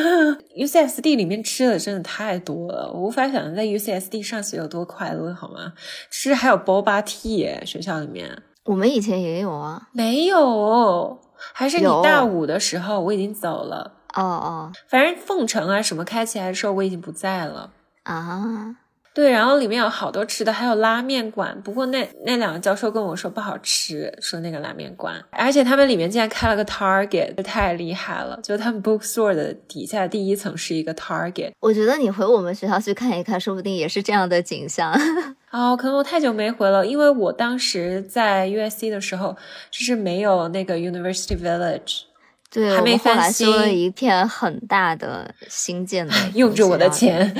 UCSD 里面吃的真的太多了，我无法想象在 UCSD 上学有多快乐，好吗？吃还有 boba tea，学校里面。我们以前也有啊，没有，还是你大五的时候，我已经走了。哦哦，反正凤城啊什么开起来的时候，我已经不在了啊。对，然后里面有好多吃的，还有拉面馆。不过那那两个教授跟我说不好吃，说那个拉面馆，而且他们里面竟然开了个 Target，太厉害了！就他们 bookstore 的底下第一层是一个 Target。我觉得你回我们学校去看一看，说不定也是这样的景象。哦，可能我太久没回了，因为我当时在 USC 的时候，就是没有那个 University Village，对，还没翻新，修了一片很大的新建的，用着我的钱，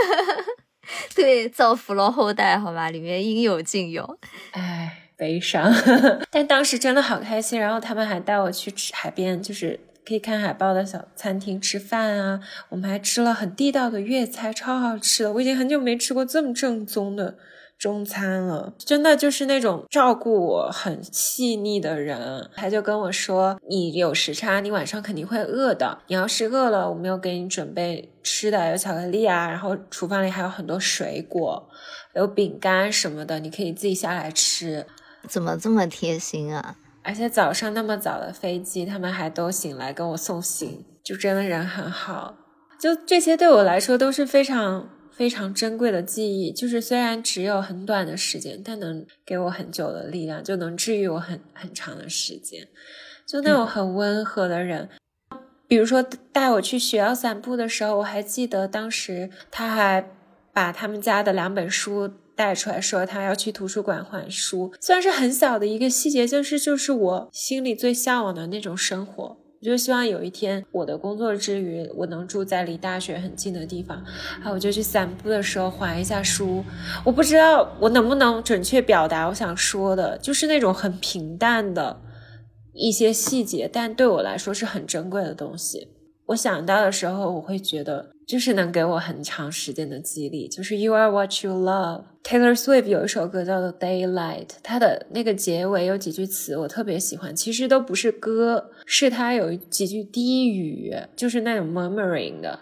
对，造福了后代，好吧，里面应有尽有，唉，悲伤，但当时真的好开心，然后他们还带我去吃海边，就是。可以看海报的小餐厅吃饭啊，我们还吃了很地道的粤菜，超好吃的。我已经很久没吃过这么正宗的中餐了，真的就是那种照顾我很细腻的人。他就跟我说：“你有时差，你晚上肯定会饿的。你要是饿了，我们有给你准备吃的，有巧克力啊，然后厨房里还有很多水果，有饼干什么的，你可以自己下来吃。”怎么这么贴心啊？而且早上那么早的飞机，他们还都醒来跟我送行，就真的人很好。就这些对我来说都是非常非常珍贵的记忆。就是虽然只有很短的时间，但能给我很久的力量，就能治愈我很很长的时间。就那种很温和的人，比如说带我去学校散步的时候，我还记得当时他还把他们家的两本书。带出来说他要去图书馆还书，虽然是很小的一个细节，但是就是我心里最向往的那种生活。我就希望有一天我的工作之余，我能住在离大学很近的地方，啊，我就去散步的时候还一下书。我不知道我能不能准确表达我想说的，就是那种很平淡的一些细节，但对我来说是很珍贵的东西。我想到的时候，我会觉得。就是能给我很长时间的激励，就是 You are what you love。Taylor Swift 有一首歌叫做 Daylight，它的那个结尾有几句词我特别喜欢，其实都不是歌，是它有几句低语，就是那种 murmuring 的。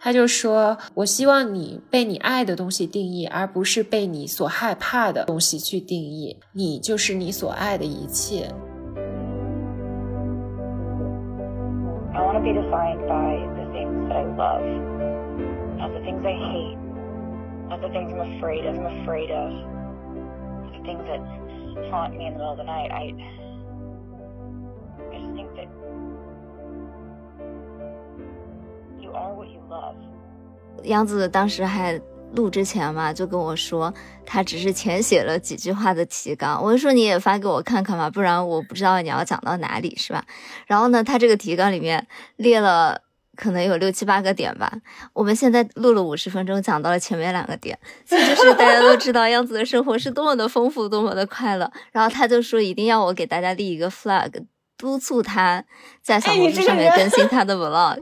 他就说：“我希望你被你爱的东西定义，而不是被你所害怕的东西去定义。你就是你所爱的一切。” I want to be defined by the things that I love. Not the things I hate, not the things I'm afraid of. I'm afraid of the things that haunt me in the middle of the night. I, I just think that you are what you love. 杨子当时还录之前嘛，就跟我说，他只是浅写了几句话的提纲。我就说你也发给我看看嘛，不然我不知道你要讲到哪里，是吧？然后呢，他这个提纲里面列了。可能有六七八个点吧。我们现在录了五十分钟，讲到了前面两个点，这就是大家都知道样子的生活是多么的丰富，多么的快乐。然后他就说一定要我给大家立一个 flag。督促他在小红书上面更新他的 vlog，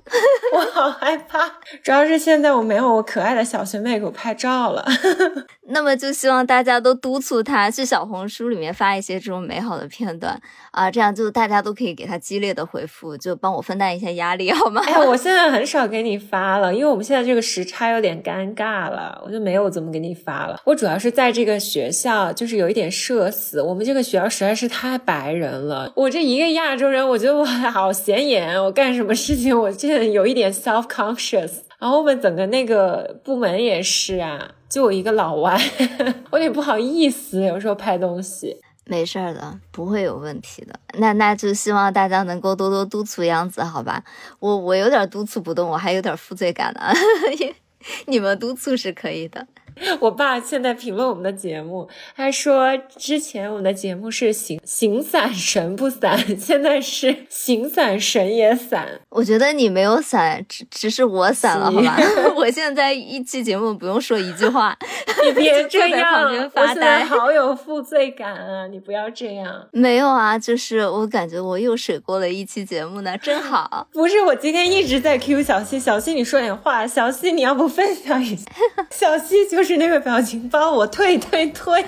我好害怕。主要是现在我没有我可爱的小学妹给我拍照了。那么就希望大家都督促他去小红书里面发一些这种美好的片段啊，这样就大家都可以给他激烈的回复，就帮我分担一下压力，好吗？哎，我现在很少给你发了，因为我们现在这个时差有点尴尬了，我就没有怎么给你发了。我主要是在这个学校，就是有一点社死，我们这个学校实在是太白人了，我这一个亚。亚洲人，我觉得我好显眼，我干什么事情，我真的有一点 self conscious。然后我们整个那个部门也是啊，就我一个老外，我有点不好意思，有时候拍东西。没事儿的，不会有问题的。那那就希望大家能够多多督促样子，好吧？我我有点督促不动，我还有点负罪感呢。你们督促是可以的。我爸现在评论我们的节目，他说之前我们的节目是形形散神不散，现在是形散神也散。我觉得你没有散，只只是我散了，好吧？我现在一期节目不用说一句话，你别这样，我现在好有负罪感啊！你不要这样。没有啊，就是我感觉我又水过了一期节目呢，真好。不是，我今天一直在 Q 小西，小西你说点话，小西你要不分享一下？小溪就。就是那个表情包，我退退退。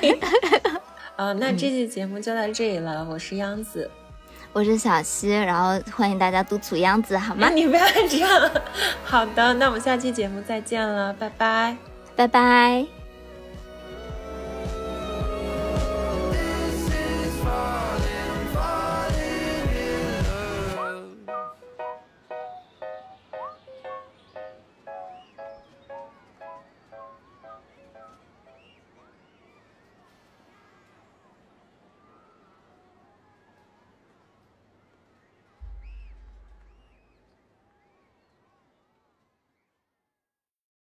啊，那这期节目就到这里了。我是央子，我是小溪，然后欢迎大家督促央子，好吗？你不要这样。好的，那我们下期节目再见了，拜拜，拜拜。